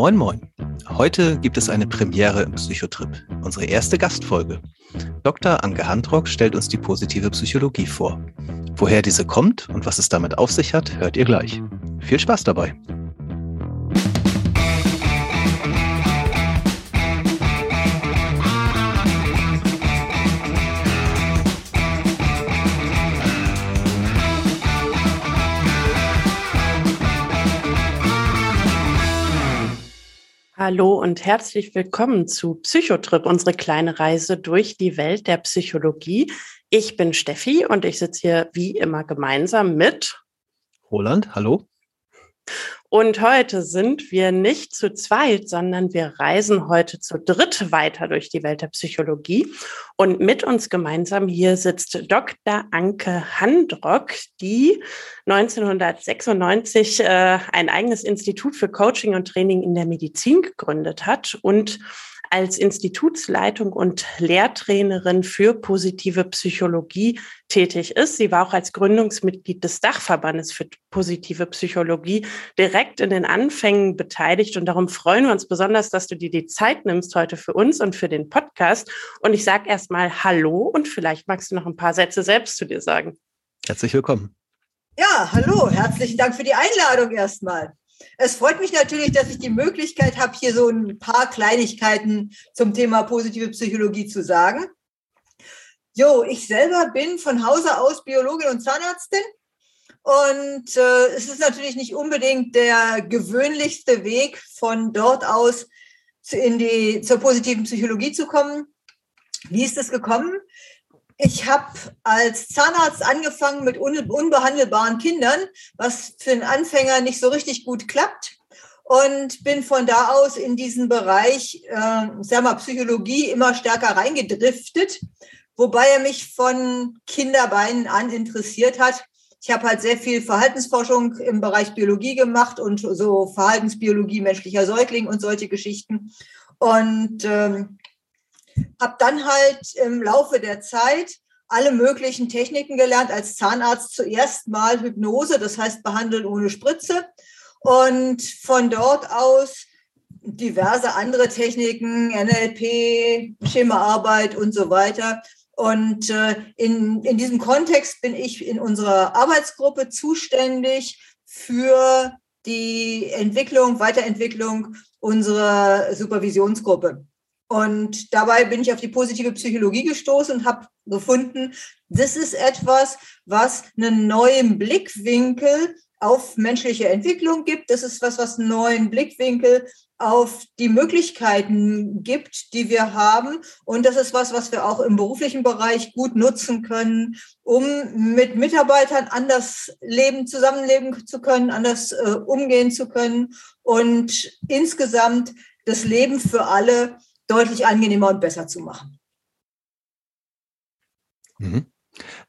Moin Moin. Heute gibt es eine Premiere im Psychotrip, unsere erste Gastfolge. Dr. Anke Handrock stellt uns die positive Psychologie vor. Woher diese kommt und was es damit auf sich hat, hört ihr gleich. Viel Spaß dabei. Hallo und herzlich willkommen zu Psychotrip, unsere kleine Reise durch die Welt der Psychologie. Ich bin Steffi und ich sitze hier wie immer gemeinsam mit Roland. Hallo. Und heute sind wir nicht zu zweit, sondern wir reisen heute zu dritt weiter durch die Welt der Psychologie. Und mit uns gemeinsam hier sitzt Dr. Anke Handrock, die 1996 äh, ein eigenes Institut für Coaching und Training in der Medizin gegründet hat und als Institutsleitung und Lehrtrainerin für positive Psychologie tätig ist. Sie war auch als Gründungsmitglied des Dachverbandes für positive Psychologie direkt in den Anfängen beteiligt. Und darum freuen wir uns besonders, dass du dir die Zeit nimmst heute für uns und für den Podcast. Und ich sage erstmal Hallo und vielleicht magst du noch ein paar Sätze selbst zu dir sagen. Herzlich willkommen. Ja, hallo, herzlichen Dank für die Einladung erstmal. Es freut mich natürlich, dass ich die Möglichkeit habe, hier so ein paar Kleinigkeiten zum Thema positive Psychologie zu sagen. Jo, ich selber bin von Hause aus Biologin und Zahnärztin. Und äh, es ist natürlich nicht unbedingt der gewöhnlichste Weg, von dort aus in die, zur positiven Psychologie zu kommen. Wie ist es gekommen? Ich habe als Zahnarzt angefangen mit unbehandelbaren Kindern, was für einen Anfänger nicht so richtig gut klappt. Und bin von da aus in diesen Bereich, äh, sag mal, Psychologie immer stärker reingedriftet, wobei er mich von Kinderbeinen an interessiert hat. Ich habe halt sehr viel Verhaltensforschung im Bereich Biologie gemacht und so Verhaltensbiologie menschlicher Säugling und solche Geschichten. Und ähm, habe dann halt im Laufe der Zeit alle möglichen Techniken gelernt. Als Zahnarzt zuerst mal Hypnose, das heißt behandeln ohne Spritze. Und von dort aus diverse andere Techniken, NLP, Schemaarbeit und so weiter. Und äh, in, in diesem Kontext bin ich in unserer Arbeitsgruppe zuständig für die Entwicklung, Weiterentwicklung unserer Supervisionsgruppe. Und dabei bin ich auf die positive Psychologie gestoßen und habe gefunden, das ist etwas, was einen neuen Blickwinkel auf menschliche Entwicklung gibt. Das ist was, was einen neuen Blickwinkel auf die Möglichkeiten gibt, die wir haben. Und das ist was, was wir auch im beruflichen Bereich gut nutzen können, um mit Mitarbeitern anders leben, zusammenleben zu können, anders äh, umgehen zu können und insgesamt das Leben für alle deutlich angenehmer und besser zu machen. Mhm.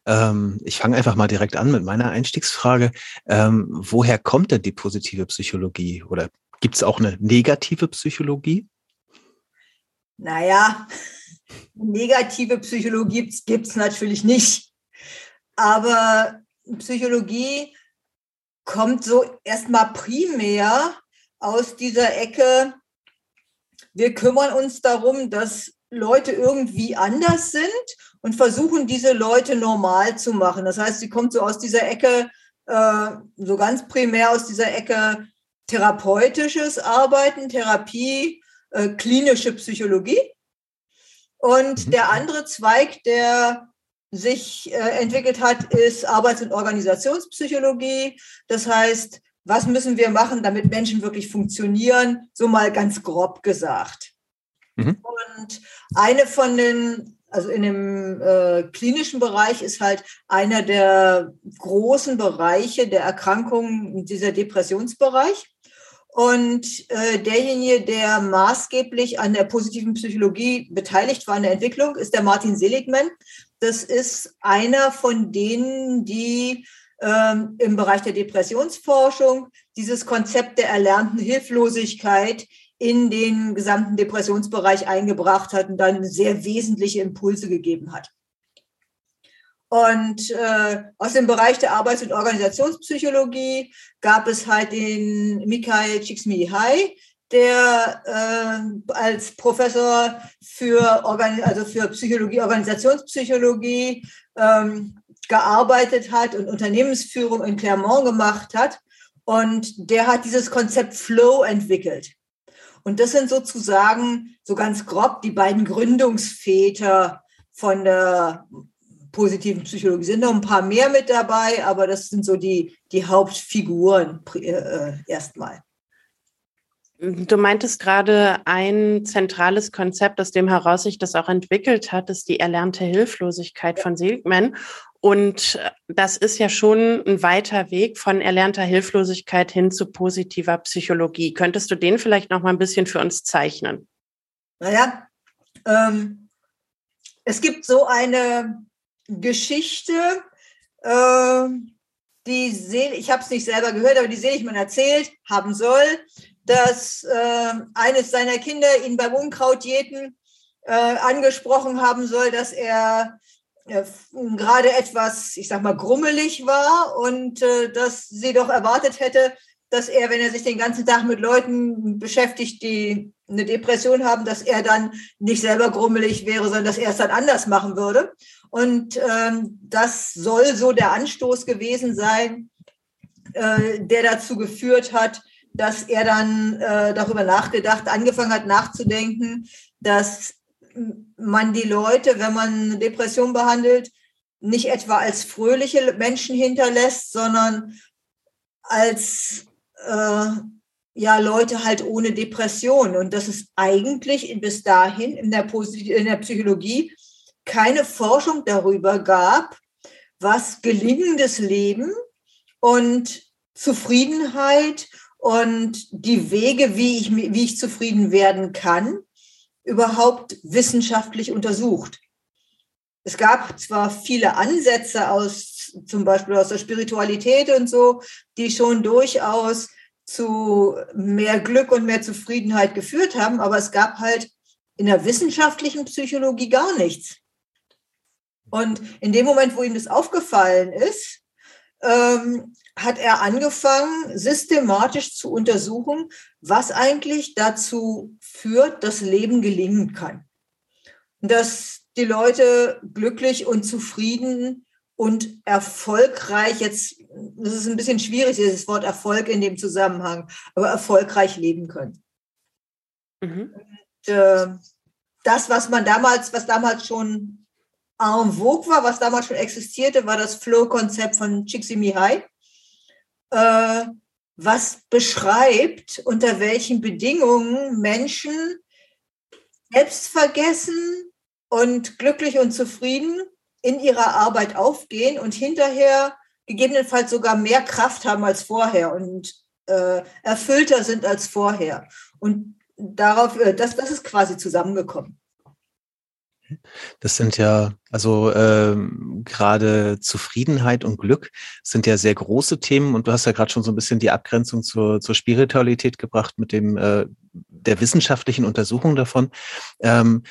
Ähm, ich fange einfach mal direkt an mit meiner Einstiegsfrage. Ähm, woher kommt denn die positive Psychologie? Oder gibt es auch eine negative Psychologie? Naja, negative Psychologie gibt es natürlich nicht. Aber Psychologie kommt so erstmal primär aus dieser Ecke wir kümmern uns darum, dass Leute irgendwie anders sind und versuchen, diese Leute normal zu machen. Das heißt, sie kommt so aus dieser Ecke, äh, so ganz primär aus dieser Ecke therapeutisches Arbeiten, Therapie, äh, klinische Psychologie. Und mhm. der andere Zweig, der sich äh, entwickelt hat, ist Arbeits- und Organisationspsychologie. Das heißt, was müssen wir machen, damit Menschen wirklich funktionieren, so mal ganz grob gesagt. Mhm. Und eine von den, also in dem äh, klinischen Bereich ist halt einer der großen Bereiche der Erkrankungen dieser Depressionsbereich. Und äh, derjenige, der maßgeblich an der positiven Psychologie beteiligt war an der Entwicklung, ist der Martin Seligman. Das ist einer von denen, die ähm, im Bereich der Depressionsforschung dieses Konzept der erlernten Hilflosigkeit in den gesamten Depressionsbereich eingebracht hat und dann sehr wesentliche Impulse gegeben hat. Und äh, aus dem Bereich der Arbeits- und Organisationspsychologie gab es halt den Mikhail Csikszentmihalyi, der äh, als Professor für, Organ also für Psychologie, Organisationspsychologie ähm, gearbeitet hat und Unternehmensführung in Clermont gemacht hat. Und der hat dieses Konzept Flow entwickelt. Und das sind sozusagen so ganz grob die beiden Gründungsväter von der positiven Psychologie. Sind noch ein paar mehr mit dabei, aber das sind so die, die Hauptfiguren äh, erstmal. Du meintest gerade, ein zentrales Konzept, aus dem heraus sich das auch entwickelt hat, ist die erlernte Hilflosigkeit von Seligman. Und das ist ja schon ein weiter Weg von erlernter Hilflosigkeit hin zu positiver Psychologie. Könntest du den vielleicht noch mal ein bisschen für uns zeichnen? Naja, ähm, es gibt so eine Geschichte, äh, die Seel ich habe es nicht selber gehört, aber die Seligmann erzählt haben soll, dass äh, eines seiner Kinder ihn beim Unkrautjäten äh, angesprochen haben soll, dass er äh, gerade etwas, ich sag mal, grummelig war und äh, dass sie doch erwartet hätte, dass er, wenn er sich den ganzen Tag mit Leuten beschäftigt, die eine Depression haben, dass er dann nicht selber grummelig wäre, sondern dass er es dann anders machen würde. Und ähm, das soll so der Anstoß gewesen sein, äh, der dazu geführt hat, dass er dann äh, darüber nachgedacht, angefangen hat nachzudenken, dass man die Leute, wenn man Depression behandelt, nicht etwa als fröhliche Menschen hinterlässt, sondern als äh, ja Leute halt ohne Depression. Und dass es eigentlich bis dahin in der, in der Psychologie keine Forschung darüber gab, was gelingendes Leben und Zufriedenheit und die Wege, wie ich, wie ich zufrieden werden kann, überhaupt wissenschaftlich untersucht. Es gab zwar viele Ansätze aus, zum Beispiel aus der Spiritualität und so, die schon durchaus zu mehr Glück und mehr Zufriedenheit geführt haben, aber es gab halt in der wissenschaftlichen Psychologie gar nichts. Und in dem Moment, wo ihm das aufgefallen ist, ähm, hat er angefangen, systematisch zu untersuchen, was eigentlich dazu führt, dass Leben gelingen kann. Dass die Leute glücklich und zufrieden und erfolgreich, jetzt, das ist ein bisschen schwierig, dieses Wort Erfolg in dem Zusammenhang, aber erfolgreich leben können. Mhm. Und, äh, das, was man damals, was damals schon en vogue war, was damals schon existierte, war das Flow-Konzept von Csikszentmihalyi äh, was beschreibt, unter welchen Bedingungen Menschen selbstvergessen und glücklich und zufrieden in ihrer Arbeit aufgehen und hinterher gegebenenfalls sogar mehr Kraft haben als vorher und äh, erfüllter sind als vorher. Und darauf, äh, das, das ist quasi zusammengekommen. Das sind ja, also ähm, gerade Zufriedenheit und Glück sind ja sehr große Themen und du hast ja gerade schon so ein bisschen die Abgrenzung zur, zur Spiritualität gebracht mit dem äh, der wissenschaftlichen Untersuchung davon. Ähm,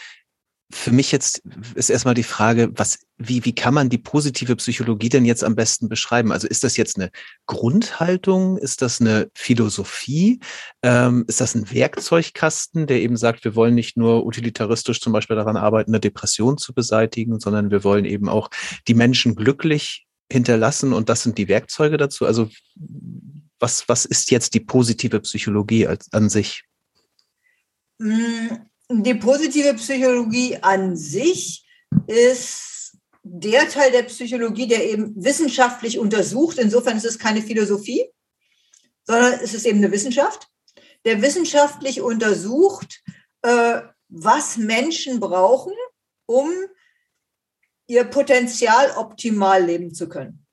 für mich jetzt ist erstmal die Frage, was, wie, wie kann man die positive Psychologie denn jetzt am besten beschreiben? Also ist das jetzt eine Grundhaltung? Ist das eine Philosophie? Ähm, ist das ein Werkzeugkasten, der eben sagt, wir wollen nicht nur utilitaristisch zum Beispiel daran arbeiten, eine Depression zu beseitigen, sondern wir wollen eben auch die Menschen glücklich hinterlassen und das sind die Werkzeuge dazu? Also was, was ist jetzt die positive Psychologie als, an sich? Hm, die positive Psychologie an sich ist der Teil der Psychologie, der eben wissenschaftlich untersucht. Insofern ist es keine Philosophie, sondern es ist eben eine Wissenschaft, der wissenschaftlich untersucht, äh, was Menschen brauchen, um ihr Potenzial optimal leben zu können.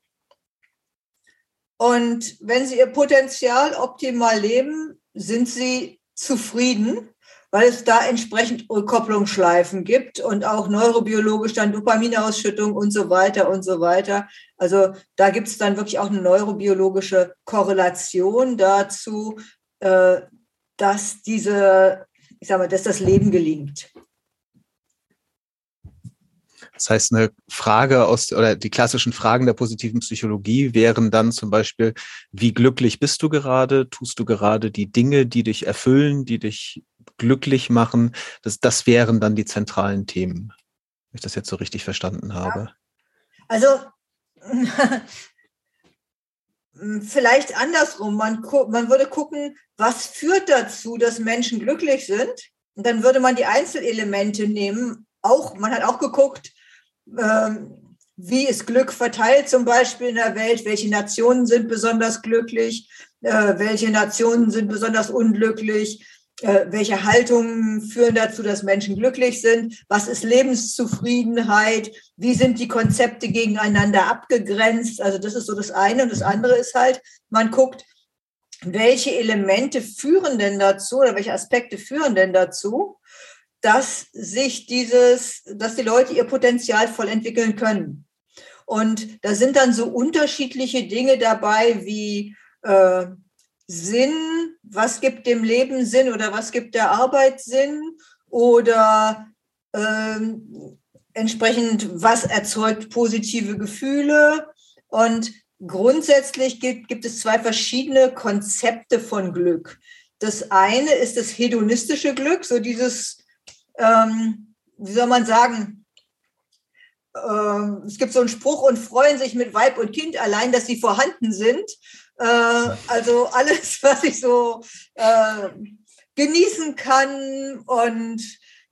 Und wenn sie ihr Potenzial optimal leben, sind sie zufrieden weil es da entsprechend Rückkopplungsschleifen gibt und auch neurobiologisch dann Dopaminausschüttung und so weiter und so weiter. Also da gibt es dann wirklich auch eine neurobiologische Korrelation dazu, äh, dass diese, ich sag mal, dass das Leben gelingt. Das heißt, eine Frage aus oder die klassischen Fragen der positiven Psychologie wären dann zum Beispiel, wie glücklich bist du gerade? Tust du gerade die Dinge, die dich erfüllen, die dich glücklich machen? Das, das wären dann die zentralen Themen, wenn ich das jetzt so richtig verstanden habe. Also vielleicht andersrum. Man, man würde gucken, was führt dazu, dass Menschen glücklich sind? Und dann würde man die Einzelelemente nehmen. Auch, man hat auch geguckt, ähm, wie ist Glück verteilt zum Beispiel in der Welt, welche Nationen sind besonders glücklich, äh, welche Nationen sind besonders unglücklich, äh, welche Haltungen führen dazu, dass Menschen glücklich sind, was ist Lebenszufriedenheit, wie sind die Konzepte gegeneinander abgegrenzt. Also das ist so das eine. Und das andere ist halt, man guckt, welche Elemente führen denn dazu oder welche Aspekte führen denn dazu, dass sich dieses, dass die Leute ihr Potenzial voll entwickeln können. Und da sind dann so unterschiedliche Dinge dabei wie äh, Sinn, was gibt dem Leben Sinn oder was gibt der Arbeit Sinn oder ähm, entsprechend, was erzeugt positive Gefühle. Und grundsätzlich gibt, gibt es zwei verschiedene Konzepte von Glück. Das eine ist das hedonistische Glück, so dieses ähm, wie soll man sagen, äh, es gibt so einen Spruch und freuen sich mit Weib und Kind allein, dass sie vorhanden sind. Äh, also alles, was ich so äh, genießen kann und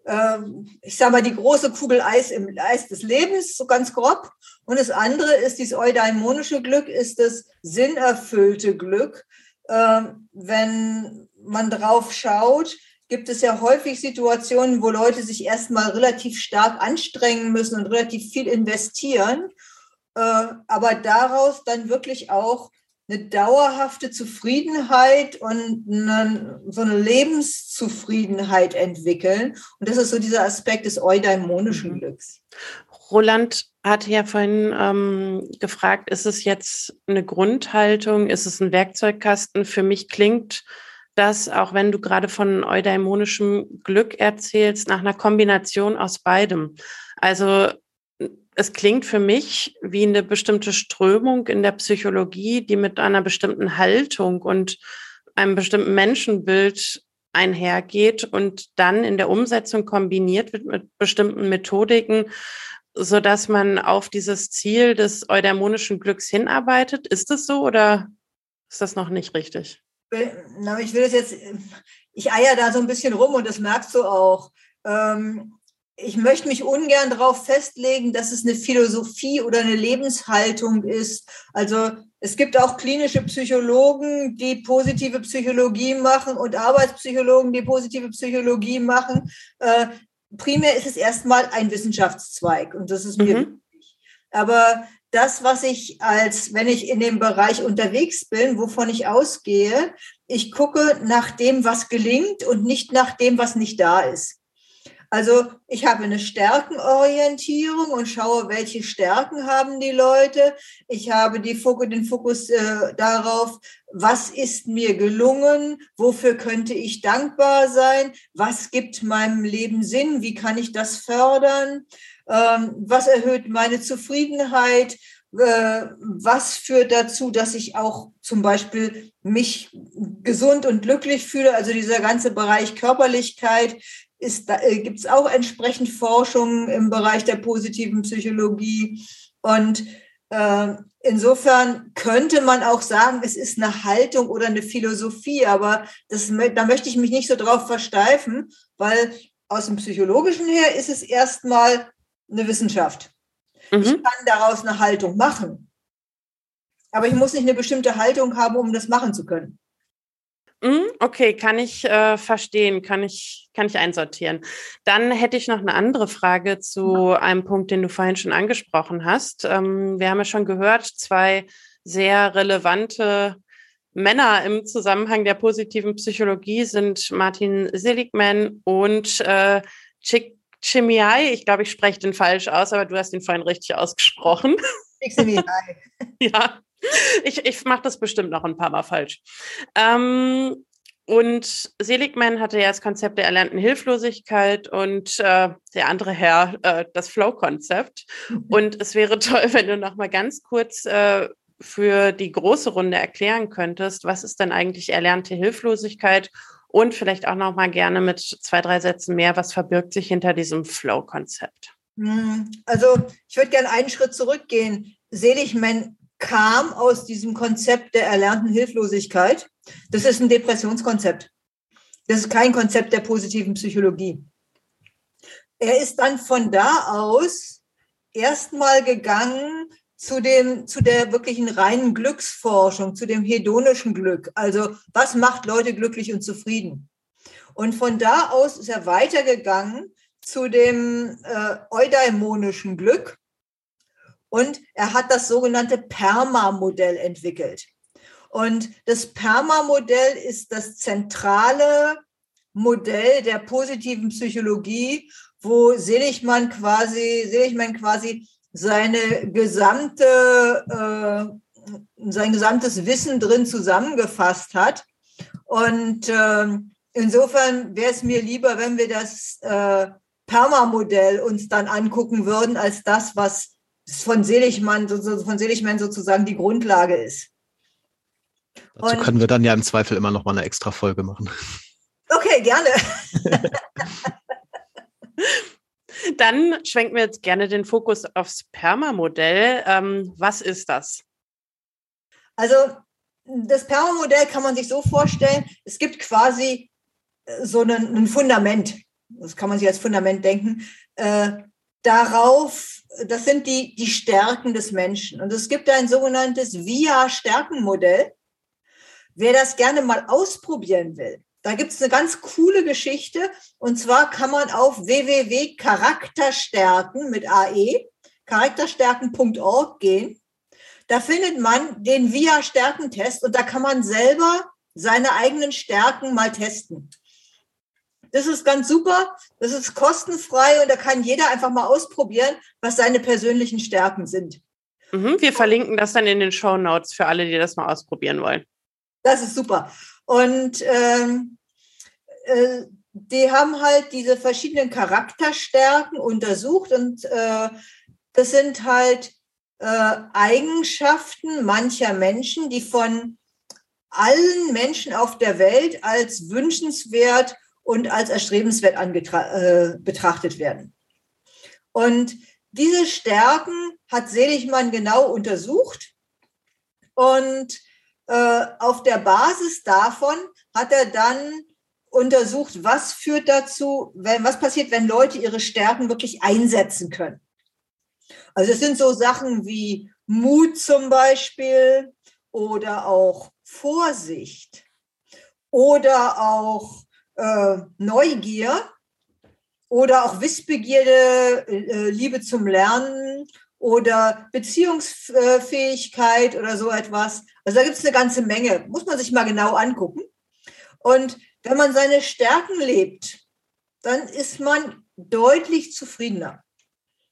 ähm, ich sage mal, die große Kugel Eis im Eis des Lebens, so ganz grob. Und das andere ist dieses eudaimonische Glück, ist das sinnerfüllte Glück. Ähm, wenn man drauf schaut, gibt es ja häufig Situationen, wo Leute sich erstmal relativ stark anstrengen müssen und relativ viel investieren, äh, aber daraus dann wirklich auch eine dauerhafte Zufriedenheit und eine, so eine Lebenszufriedenheit entwickeln. Und das ist so dieser Aspekt des eudaimonischen mhm. Glücks. Roland hatte ja vorhin ähm, gefragt, ist es jetzt eine Grundhaltung, ist es ein Werkzeugkasten? Für mich klingt dass auch wenn du gerade von eudaimonischem Glück erzählst, nach einer Kombination aus beidem. Also es klingt für mich wie eine bestimmte Strömung in der Psychologie, die mit einer bestimmten Haltung und einem bestimmten Menschenbild einhergeht und dann in der Umsetzung kombiniert wird mit bestimmten Methodiken, so dass man auf dieses Ziel des eudaimonischen Glücks hinarbeitet. Ist es so oder ist das noch nicht richtig? Na, ich will das jetzt, ich eier da so ein bisschen rum und das merkst du auch. Ähm, ich möchte mich ungern darauf festlegen, dass es eine Philosophie oder eine Lebenshaltung ist. Also es gibt auch klinische Psychologen, die positive Psychologie machen und Arbeitspsychologen, die positive Psychologie machen. Äh, primär ist es erstmal ein Wissenschaftszweig und das ist mir mhm. wichtig. Aber das, was ich als, wenn ich in dem Bereich unterwegs bin, wovon ich ausgehe, ich gucke nach dem, was gelingt und nicht nach dem, was nicht da ist. Also ich habe eine Stärkenorientierung und schaue, welche Stärken haben die Leute. Ich habe Fokus, den Fokus äh, darauf, was ist mir gelungen, wofür könnte ich dankbar sein, was gibt meinem Leben Sinn, wie kann ich das fördern was erhöht meine Zufriedenheit, äh, was führt dazu, dass ich auch zum Beispiel mich gesund und glücklich fühle. Also dieser ganze Bereich Körperlichkeit ist, äh, gibt es auch entsprechend Forschung im Bereich der positiven Psychologie. Und äh, insofern könnte man auch sagen, es ist eine Haltung oder eine Philosophie, aber das, da möchte ich mich nicht so drauf versteifen, weil aus dem Psychologischen her ist es erstmal eine Wissenschaft. Mhm. Ich kann daraus eine Haltung machen. Aber ich muss nicht eine bestimmte Haltung haben, um das machen zu können. Mhm, okay, kann ich äh, verstehen, kann ich, kann ich einsortieren. Dann hätte ich noch eine andere Frage zu einem Punkt, den du vorhin schon angesprochen hast. Ähm, wir haben ja schon gehört, zwei sehr relevante Männer im Zusammenhang der positiven Psychologie sind Martin Seligman und äh, Chick Chimiai, ich glaube, ich spreche den falsch aus, aber du hast ihn vorhin richtig ausgesprochen. ja, ich, ich mache das bestimmt noch ein paar Mal falsch. Ähm, Und Seligman hatte ja das Konzept der erlernten Hilflosigkeit und äh, der andere Herr äh, das Flow-Konzept. Und es wäre toll, wenn du noch mal ganz kurz äh, für die große Runde erklären könntest, was ist denn eigentlich erlernte Hilflosigkeit und vielleicht auch noch mal gerne mit zwei, drei Sätzen mehr, was verbirgt sich hinter diesem Flow-Konzept? Hm, also ich würde gerne einen Schritt zurückgehen. Seligman kam aus diesem Konzept der erlernten Hilflosigkeit. Das ist ein Depressionskonzept. Das ist kein Konzept der positiven Psychologie. Er ist dann von da aus erstmal gegangen zu dem, zu der wirklichen reinen Glücksforschung, zu dem hedonischen Glück. Also, was macht Leute glücklich und zufrieden? Und von da aus ist er weitergegangen zu dem äh, eudaimonischen Glück. Und er hat das sogenannte PERMA-Modell entwickelt. Und das PERMA-Modell ist das zentrale Modell der positiven Psychologie, wo Seligmann quasi, Seligmann quasi seine gesamte, äh, sein gesamtes Wissen drin zusammengefasst hat. Und äh, insofern wäre es mir lieber, wenn wir das äh, Perma-Modell uns dann angucken würden, als das, was von Seligmann, von Seligmann sozusagen die Grundlage ist. Dazu Und, können wir dann ja im Zweifel immer noch mal eine extra Folge machen. Okay, gerne. Dann schwenken wir jetzt gerne den Fokus aufs Perma-Modell. Ähm, was ist das? Also das Perma-Modell kann man sich so vorstellen, es gibt quasi äh, so ein, ein Fundament, das kann man sich als Fundament denken, äh, darauf, das sind die, die Stärken des Menschen. Und es gibt ein sogenanntes VIA-Stärkenmodell. Wer das gerne mal ausprobieren will, da gibt es eine ganz coole Geschichte. Und zwar kann man auf www.charakterstärken mit AE, charakterstärken.org gehen. Da findet man den VIA-Stärkentest und da kann man selber seine eigenen Stärken mal testen. Das ist ganz super. Das ist kostenfrei und da kann jeder einfach mal ausprobieren, was seine persönlichen Stärken sind. Mhm, wir verlinken das dann in den Show Notes für alle, die das mal ausprobieren wollen. Das ist super. Und ähm, äh, die haben halt diese verschiedenen Charakterstärken untersucht und äh, das sind halt äh, Eigenschaften mancher Menschen, die von allen Menschen auf der Welt als wünschenswert und als erstrebenswert äh, betrachtet werden. Und diese Stärken hat Seligmann genau untersucht und äh, auf der Basis davon hat er dann untersucht, was führt dazu, wenn, was passiert, wenn Leute ihre Stärken wirklich einsetzen können. Also es sind so Sachen wie Mut zum Beispiel oder auch Vorsicht oder auch äh, Neugier oder auch Wissbegierde, äh, Liebe zum Lernen oder Beziehungsfähigkeit oder so etwas. Also da gibt es eine ganze Menge. Muss man sich mal genau angucken. Und wenn man seine Stärken lebt, dann ist man deutlich zufriedener.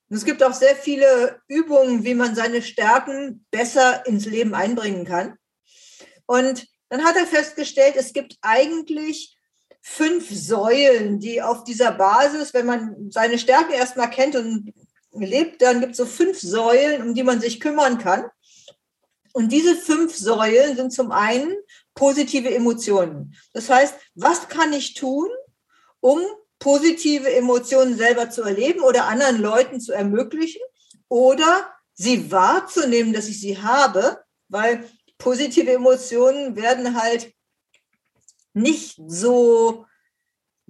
Und es gibt auch sehr viele Übungen, wie man seine Stärken besser ins Leben einbringen kann. Und dann hat er festgestellt, es gibt eigentlich fünf Säulen, die auf dieser Basis, wenn man seine Stärken erstmal kennt und lebt, dann gibt es so fünf Säulen, um die man sich kümmern kann. Und diese fünf Säulen sind zum einen positive Emotionen. Das heißt, was kann ich tun, um positive Emotionen selber zu erleben oder anderen Leuten zu ermöglichen oder sie wahrzunehmen, dass ich sie habe, weil positive Emotionen werden halt nicht so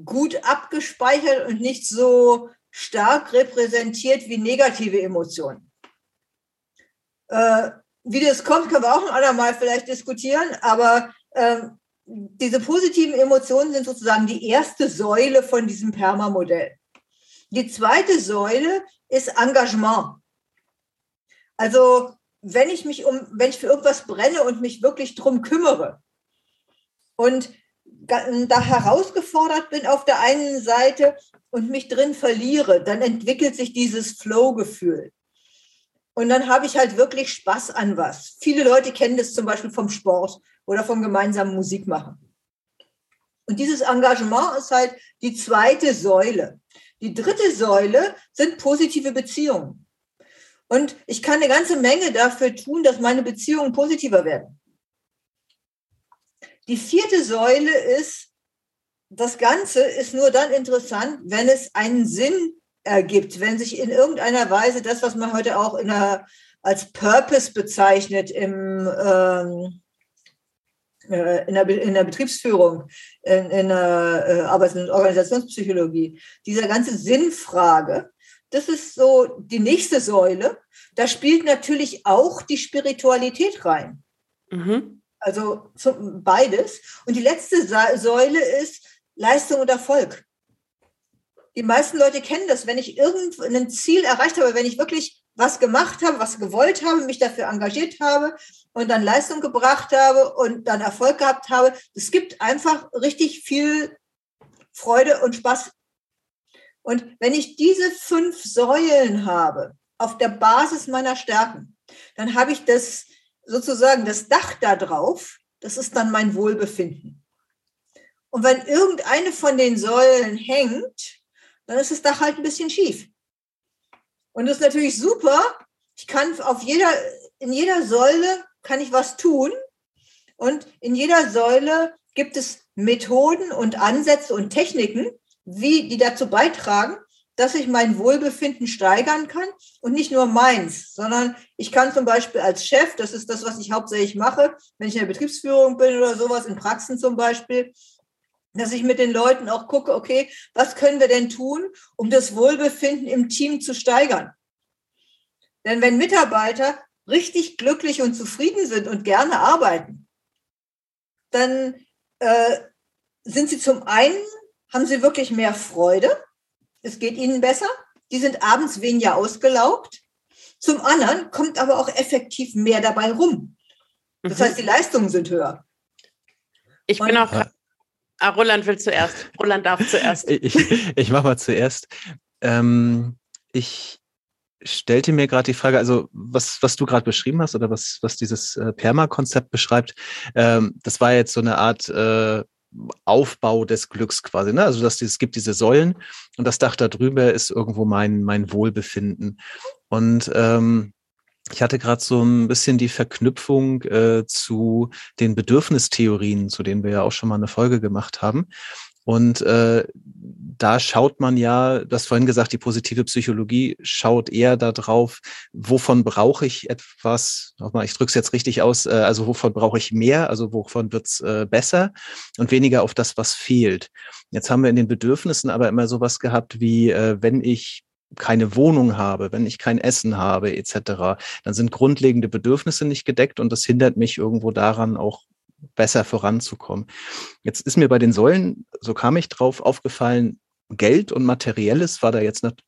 gut abgespeichert und nicht so stark repräsentiert wie negative Emotionen. Äh, wie das kommt, können wir auch ein andermal vielleicht diskutieren, aber äh, diese positiven Emotionen sind sozusagen die erste Säule von diesem Perma-Modell. Die zweite Säule ist Engagement. Also wenn ich mich um, wenn ich für irgendwas brenne und mich wirklich drum kümmere und da herausgefordert bin auf der einen Seite und mich drin verliere, dann entwickelt sich dieses Flow-Gefühl. Und dann habe ich halt wirklich Spaß an was. Viele Leute kennen das zum Beispiel vom Sport oder vom gemeinsamen Musikmachen. Und dieses Engagement ist halt die zweite Säule. Die dritte Säule sind positive Beziehungen. Und ich kann eine ganze Menge dafür tun, dass meine Beziehungen positiver werden. Die vierte Säule ist, das Ganze ist nur dann interessant, wenn es einen Sinn ergibt, wenn sich in irgendeiner Weise das, was man heute auch in einer, als Purpose bezeichnet im, ähm, äh, in, der, in der Betriebsführung, in, in der äh, Arbeits- und Organisationspsychologie, dieser ganze Sinnfrage, das ist so die nächste Säule. Da spielt natürlich auch die Spiritualität rein. Mhm. Also beides. Und die letzte Säule ist Leistung und Erfolg. Die meisten Leute kennen das, wenn ich irgendein Ziel erreicht habe, wenn ich wirklich was gemacht habe, was gewollt habe, mich dafür engagiert habe und dann Leistung gebracht habe und dann Erfolg gehabt habe. Es gibt einfach richtig viel Freude und Spaß. Und wenn ich diese fünf Säulen habe, auf der Basis meiner Stärken, dann habe ich das sozusagen das Dach da drauf. Das ist dann mein Wohlbefinden. Und wenn irgendeine von den Säulen hängt, dann ist das Dach halt ein bisschen schief. Und das ist natürlich super. Ich kann auf jeder, in jeder Säule kann ich was tun. Und in jeder Säule gibt es Methoden und Ansätze und Techniken, wie die dazu beitragen, dass ich mein Wohlbefinden steigern kann und nicht nur meins, sondern ich kann zum Beispiel als Chef, das ist das, was ich hauptsächlich mache, wenn ich in der Betriebsführung bin oder sowas, in Praxen zum Beispiel, dass ich mit den Leuten auch gucke, okay, was können wir denn tun, um das Wohlbefinden im Team zu steigern? Denn wenn Mitarbeiter richtig glücklich und zufrieden sind und gerne arbeiten, dann äh, sind sie zum einen, haben sie wirklich mehr Freude, es geht ihnen besser, die sind abends weniger ausgelaugt. Zum anderen kommt aber auch effektiv mehr dabei rum. Das mhm. heißt, die Leistungen sind höher. Ich bin auch Ah, Roland will zuerst. Roland darf zuerst. ich ich mache mal zuerst. Ähm, ich stellte mir gerade die Frage, also was, was du gerade beschrieben hast oder was, was dieses äh, Perma-Konzept beschreibt, ähm, das war jetzt so eine Art äh, Aufbau des Glücks quasi. Ne? Also dass es gibt diese Säulen und das Dach da drüber ist irgendwo mein, mein Wohlbefinden. Und ähm, ich hatte gerade so ein bisschen die Verknüpfung äh, zu den Bedürfnistheorien, zu denen wir ja auch schon mal eine Folge gemacht haben. Und äh, da schaut man ja, das vorhin gesagt, die positive Psychologie schaut eher darauf, wovon brauche ich etwas, nochmal, ich drücke es jetzt richtig aus, äh, also wovon brauche ich mehr, also wovon wird's äh, besser und weniger auf das, was fehlt. Jetzt haben wir in den Bedürfnissen aber immer sowas gehabt wie, äh, wenn ich keine Wohnung habe, wenn ich kein Essen habe, etc., dann sind grundlegende Bedürfnisse nicht gedeckt und das hindert mich irgendwo daran, auch besser voranzukommen. Jetzt ist mir bei den Säulen, so kam ich drauf, aufgefallen, Geld und Materielles war da jetzt nicht,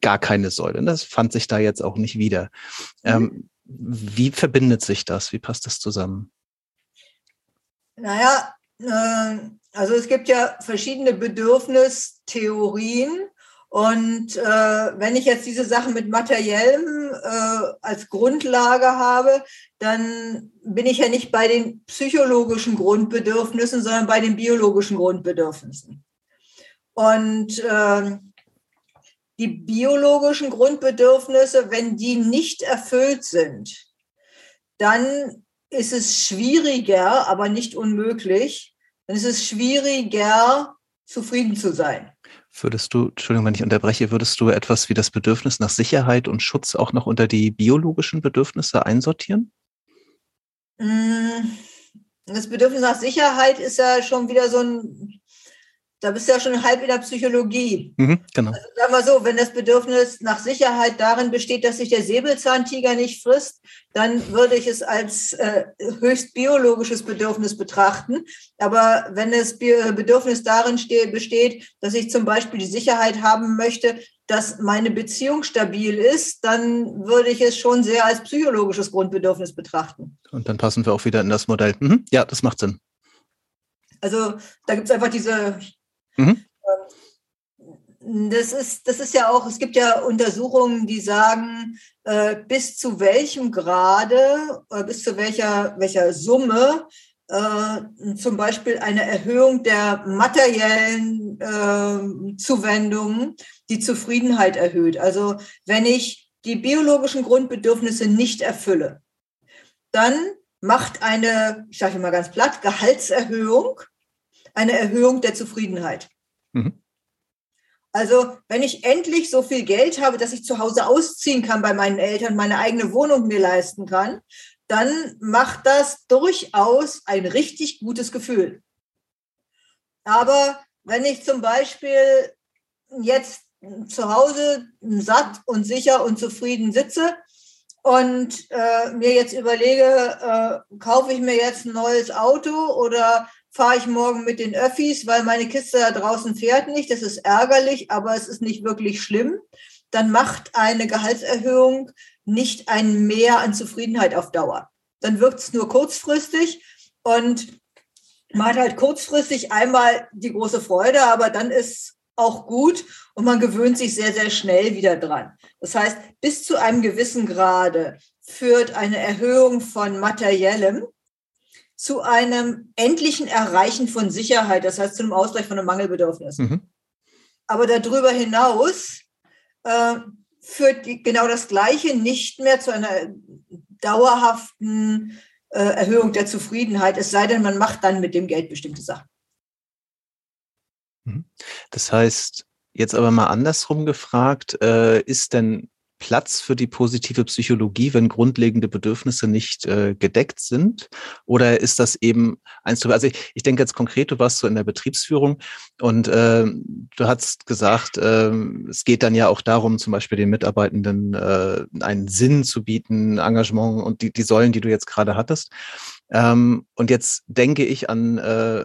gar keine Säule. Das fand sich da jetzt auch nicht wieder. Mhm. Ähm, wie verbindet sich das? Wie passt das zusammen? Naja, äh, also es gibt ja verschiedene Bedürfnistheorien und äh, wenn ich jetzt diese Sachen mit materiellem äh, als Grundlage habe, dann bin ich ja nicht bei den psychologischen Grundbedürfnissen, sondern bei den biologischen Grundbedürfnissen. Und äh, die biologischen Grundbedürfnisse, wenn die nicht erfüllt sind, dann ist es schwieriger, aber nicht unmöglich, dann ist es schwieriger, zufrieden zu sein. Würdest du, Entschuldigung, wenn ich unterbreche, würdest du etwas wie das Bedürfnis nach Sicherheit und Schutz auch noch unter die biologischen Bedürfnisse einsortieren? Mm, das Bedürfnis nach Sicherheit ist ja schon wieder so ein da bist du ja schon halb in der Psychologie. Mhm, genau. Also sagen wir so, wenn das Bedürfnis nach Sicherheit darin besteht, dass sich der Säbelzahntiger nicht frisst, dann würde ich es als äh, höchst biologisches Bedürfnis betrachten. Aber wenn das Bedürfnis darin besteht, dass ich zum Beispiel die Sicherheit haben möchte, dass meine Beziehung stabil ist, dann würde ich es schon sehr als psychologisches Grundbedürfnis betrachten. Und dann passen wir auch wieder in das Modell. Mhm. Ja, das macht Sinn. Also da gibt es einfach diese Mhm. Ähm, das ist, das ist ja auch, es gibt ja Untersuchungen, die sagen, äh, bis zu welchem Grade, äh, bis zu welcher, welcher Summe äh, zum Beispiel eine Erhöhung der materiellen Zuwendungen die Zufriedenheit erhöht. Also wenn ich die biologischen Grundbedürfnisse nicht erfülle, dann macht eine, ich sage mal ganz platt, Gehaltserhöhung eine Erhöhung der Zufriedenheit. Mhm. Also wenn ich endlich so viel Geld habe, dass ich zu Hause ausziehen kann bei meinen Eltern, meine eigene Wohnung mir leisten kann, dann macht das durchaus ein richtig gutes Gefühl. Aber wenn ich zum Beispiel jetzt zu Hause satt und sicher und zufrieden sitze und äh, mir jetzt überlege, äh, kaufe ich mir jetzt ein neues Auto oder fahre ich morgen mit den Öffis, weil meine Kiste da draußen fährt nicht. Das ist ärgerlich, aber es ist nicht wirklich schlimm. Dann macht eine Gehaltserhöhung nicht ein Mehr an Zufriedenheit auf Dauer. Dann wirkt es nur kurzfristig und man hat halt kurzfristig einmal die große Freude, aber dann ist auch gut und man gewöhnt sich sehr, sehr schnell wieder dran. Das heißt, bis zu einem gewissen Grade führt eine Erhöhung von materiellem zu einem endlichen Erreichen von Sicherheit, das heißt zu einem Ausgleich von einem Mangelbedürfnis. Mhm. Aber darüber hinaus äh, führt die, genau das Gleiche nicht mehr zu einer dauerhaften äh, Erhöhung der Zufriedenheit, es sei denn, man macht dann mit dem Geld bestimmte Sachen. Mhm. Das heißt, jetzt aber mal andersrum gefragt, äh, ist denn Platz für die positive Psychologie, wenn grundlegende Bedürfnisse nicht äh, gedeckt sind? Oder ist das eben eins zu, also ich, ich denke jetzt konkret, du warst so in der Betriebsführung und äh, du hast gesagt, äh, es geht dann ja auch darum, zum Beispiel den Mitarbeitenden äh, einen Sinn zu bieten, Engagement und die, die Säulen, die du jetzt gerade hattest. Ähm, und jetzt denke ich an, äh,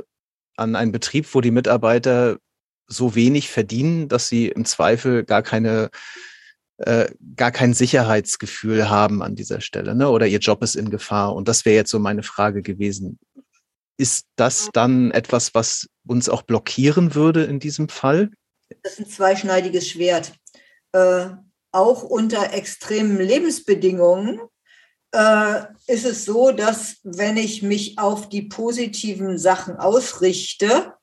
an einen Betrieb, wo die Mitarbeiter so wenig verdienen, dass sie im Zweifel gar keine äh, gar kein Sicherheitsgefühl haben an dieser Stelle, ne? Oder ihr Job ist in Gefahr. Und das wäre jetzt so meine Frage gewesen. Ist das dann etwas, was uns auch blockieren würde in diesem Fall? Das ist ein zweischneidiges Schwert. Äh, auch unter extremen Lebensbedingungen äh, ist es so, dass wenn ich mich auf die positiven Sachen ausrichte,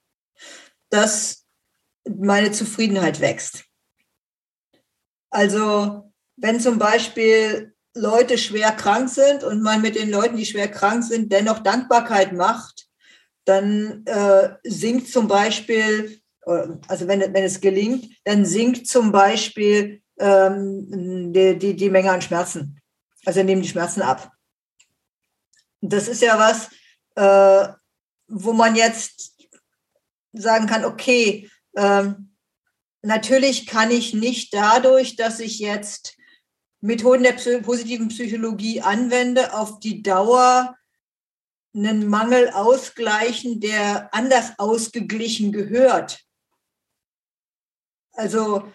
dass meine Zufriedenheit wächst. Also wenn zum Beispiel Leute schwer krank sind und man mit den Leuten, die schwer krank sind, dennoch Dankbarkeit macht, dann äh, sinkt zum Beispiel, also wenn, wenn es gelingt, dann sinkt zum Beispiel ähm, die, die, die Menge an Schmerzen. Also nehmen die Schmerzen ab. Das ist ja was, äh, wo man jetzt sagen kann, okay, ähm, Natürlich kann ich nicht dadurch, dass ich jetzt Methoden der positiven Psychologie anwende, auf die Dauer einen Mangel ausgleichen, der anders ausgeglichen gehört. Also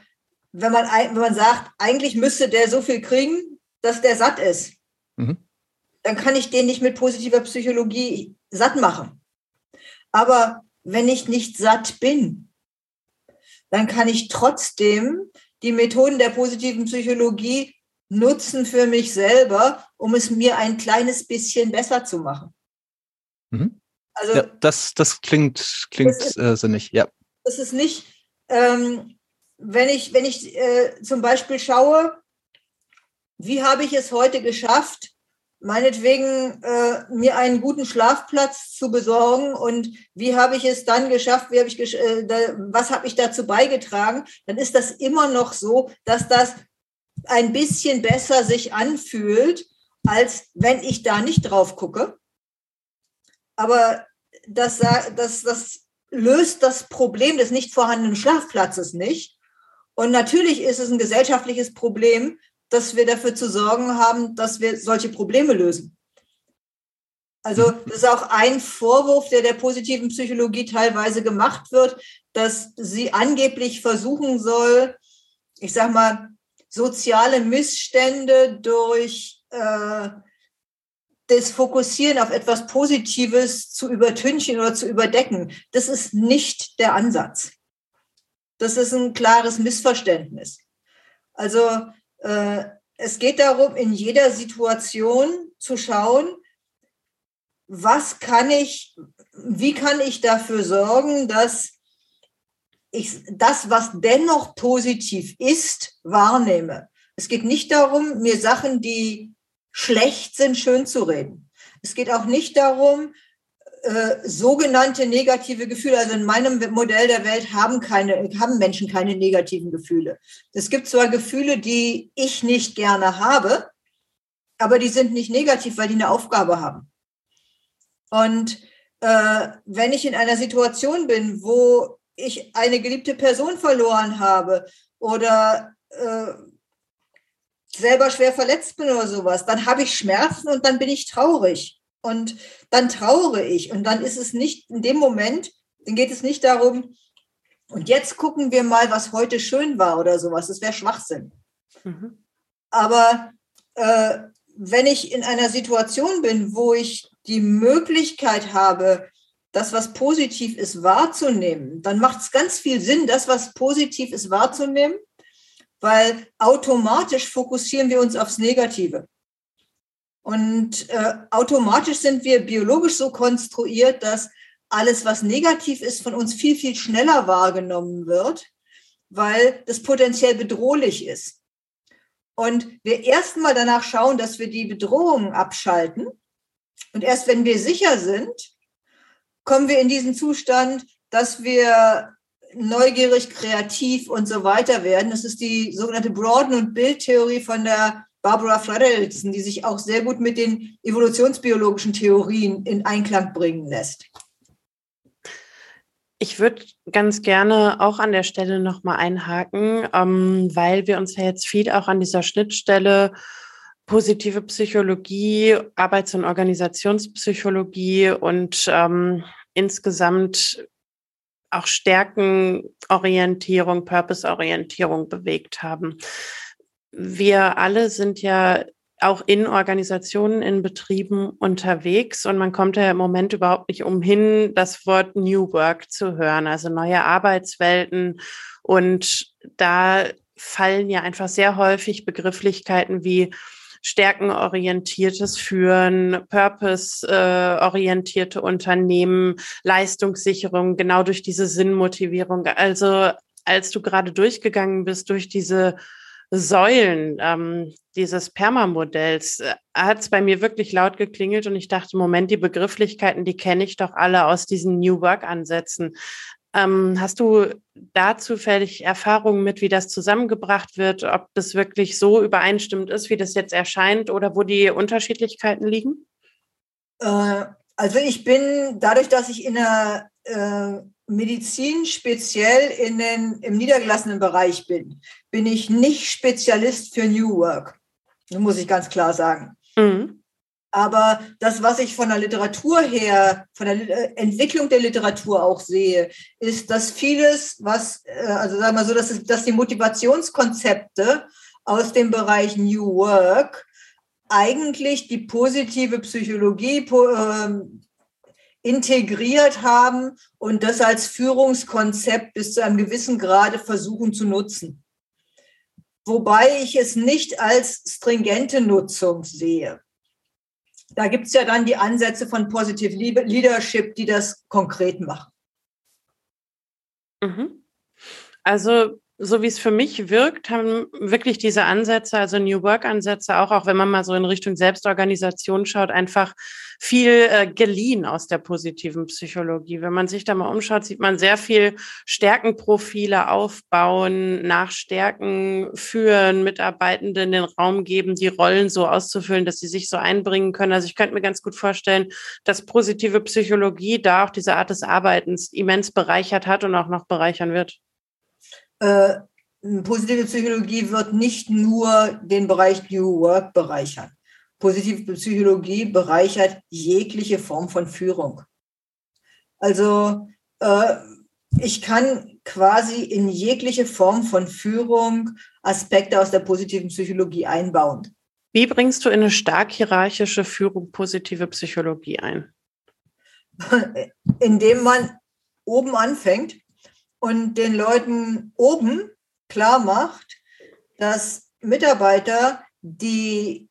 wenn man, wenn man sagt, eigentlich müsste der so viel kriegen, dass der satt ist, mhm. dann kann ich den nicht mit positiver Psychologie satt machen. Aber wenn ich nicht satt bin, dann kann ich trotzdem die Methoden der positiven Psychologie nutzen für mich selber, um es mir ein kleines bisschen besser zu machen. Mhm. Also ja, das, das klingt, klingt das ist, äh, sinnig, ja. Das ist nicht, ähm, wenn ich, wenn ich äh, zum Beispiel schaue, wie habe ich es heute geschafft, meinetwegen äh, mir einen guten Schlafplatz zu besorgen und wie habe ich es dann geschafft, wie habe ich äh, da, was habe ich dazu beigetragen, dann ist das immer noch so, dass das ein bisschen besser sich anfühlt, als wenn ich da nicht drauf gucke. Aber das, das, das löst das Problem des nicht vorhandenen Schlafplatzes nicht. Und natürlich ist es ein gesellschaftliches Problem, dass wir dafür zu sorgen haben, dass wir solche Probleme lösen. Also mhm. das ist auch ein Vorwurf, der der positiven Psychologie teilweise gemacht wird, dass sie angeblich versuchen soll, ich sag mal, soziale Missstände durch äh, das Fokussieren auf etwas Positives zu übertünchen oder zu überdecken. Das ist nicht der Ansatz. Das ist ein klares Missverständnis. Also es geht darum, in jeder Situation zu schauen, was kann ich, wie kann ich dafür sorgen, dass ich das, was dennoch positiv ist, wahrnehme. Es geht nicht darum, mir Sachen, die schlecht sind, schön zu reden. Es geht auch nicht darum, äh, sogenannte negative Gefühle. Also in meinem Modell der Welt haben keine, haben Menschen keine negativen Gefühle. Es gibt zwar Gefühle, die ich nicht gerne habe, aber die sind nicht negativ, weil die eine Aufgabe haben. Und äh, wenn ich in einer Situation bin, wo ich eine geliebte Person verloren habe oder äh, selber schwer verletzt bin oder sowas, dann habe ich Schmerzen und dann bin ich traurig. Und dann trauere ich. Und dann ist es nicht in dem Moment, dann geht es nicht darum, und jetzt gucken wir mal, was heute schön war oder sowas. Das wäre Schwachsinn. Mhm. Aber äh, wenn ich in einer Situation bin, wo ich die Möglichkeit habe, das, was positiv ist, wahrzunehmen, dann macht es ganz viel Sinn, das, was positiv ist, wahrzunehmen, weil automatisch fokussieren wir uns aufs Negative. Und äh, automatisch sind wir biologisch so konstruiert, dass alles, was negativ ist, von uns viel, viel schneller wahrgenommen wird, weil das potenziell bedrohlich ist. Und wir erstmal danach schauen, dass wir die Bedrohungen abschalten. Und erst wenn wir sicher sind, kommen wir in diesen Zustand, dass wir neugierig, kreativ und so weiter werden. Das ist die sogenannte Broaden- und Bildtheorie von der Barbara Fredrickson, die sich auch sehr gut mit den evolutionsbiologischen Theorien in Einklang bringen lässt. Ich würde ganz gerne auch an der Stelle nochmal einhaken, ähm, weil wir uns ja jetzt viel auch an dieser Schnittstelle positive Psychologie, Arbeits- und Organisationspsychologie und ähm, insgesamt auch Stärkenorientierung, Purpose-Orientierung bewegt haben. Wir alle sind ja auch in Organisationen, in Betrieben unterwegs und man kommt ja im Moment überhaupt nicht umhin, das Wort New Work zu hören, also neue Arbeitswelten. Und da fallen ja einfach sehr häufig Begrifflichkeiten wie stärkenorientiertes Führen, purpose-orientierte Unternehmen, Leistungssicherung, genau durch diese Sinnmotivierung. Also als du gerade durchgegangen bist durch diese Säulen ähm, dieses Permamodells äh, hat es bei mir wirklich laut geklingelt und ich dachte, Moment, die Begrifflichkeiten, die kenne ich doch alle aus diesen New Work-Ansätzen. Ähm, hast du da zufällig Erfahrungen mit, wie das zusammengebracht wird, ob das wirklich so übereinstimmend ist, wie das jetzt erscheint oder wo die Unterschiedlichkeiten liegen? Äh, also ich bin dadurch, dass ich in der äh, Medizin speziell in den, im niedergelassenen Bereich bin, bin ich nicht Spezialist für New Work. Das muss ich ganz klar sagen. Mhm. Aber das, was ich von der Literatur her, von der äh, Entwicklung der Literatur auch sehe, ist, dass vieles, was, äh, also sagen wir so, dass, es, dass die Motivationskonzepte aus dem Bereich New Work eigentlich die positive Psychologie ähm, integriert haben und das als Führungskonzept bis zu einem gewissen Grade versuchen zu nutzen. Wobei ich es nicht als stringente Nutzung sehe. Da gibt es ja dann die Ansätze von Positive Leadership, die das konkret machen. Mhm. Also so wie es für mich wirkt, haben wirklich diese Ansätze, also New Work-Ansätze, auch, auch wenn man mal so in Richtung Selbstorganisation schaut, einfach viel äh, geliehen aus der positiven Psychologie. Wenn man sich da mal umschaut, sieht man sehr viel Stärkenprofile aufbauen, nach Stärken führen, Mitarbeitende in den Raum geben, die Rollen so auszufüllen, dass sie sich so einbringen können. Also ich könnte mir ganz gut vorstellen, dass positive Psychologie da auch diese Art des Arbeitens immens bereichert hat und auch noch bereichern wird äh, positive Psychologie wird nicht nur den Bereich New Work bereichern. Positive Psychologie bereichert jegliche Form von Führung. Also äh, ich kann quasi in jegliche Form von Führung Aspekte aus der positiven Psychologie einbauen. Wie bringst du in eine stark hierarchische Führung positive Psychologie ein? Indem man oben anfängt und den Leuten oben klar macht, dass Mitarbeiter, die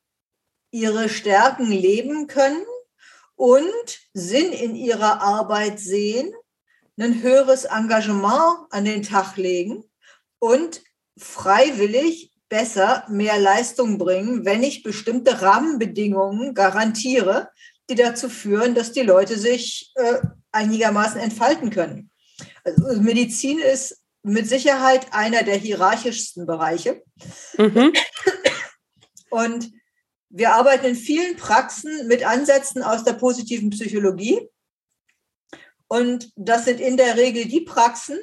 ihre Stärken leben können und Sinn in ihrer Arbeit sehen, ein höheres Engagement an den Tag legen und freiwillig besser mehr Leistung bringen, wenn ich bestimmte Rahmenbedingungen garantiere, die dazu führen, dass die Leute sich äh, einigermaßen entfalten können. Also Medizin ist mit Sicherheit einer der hierarchischsten Bereiche. Mhm. Und wir arbeiten in vielen Praxen mit Ansätzen aus der positiven Psychologie. Und das sind in der Regel die Praxen,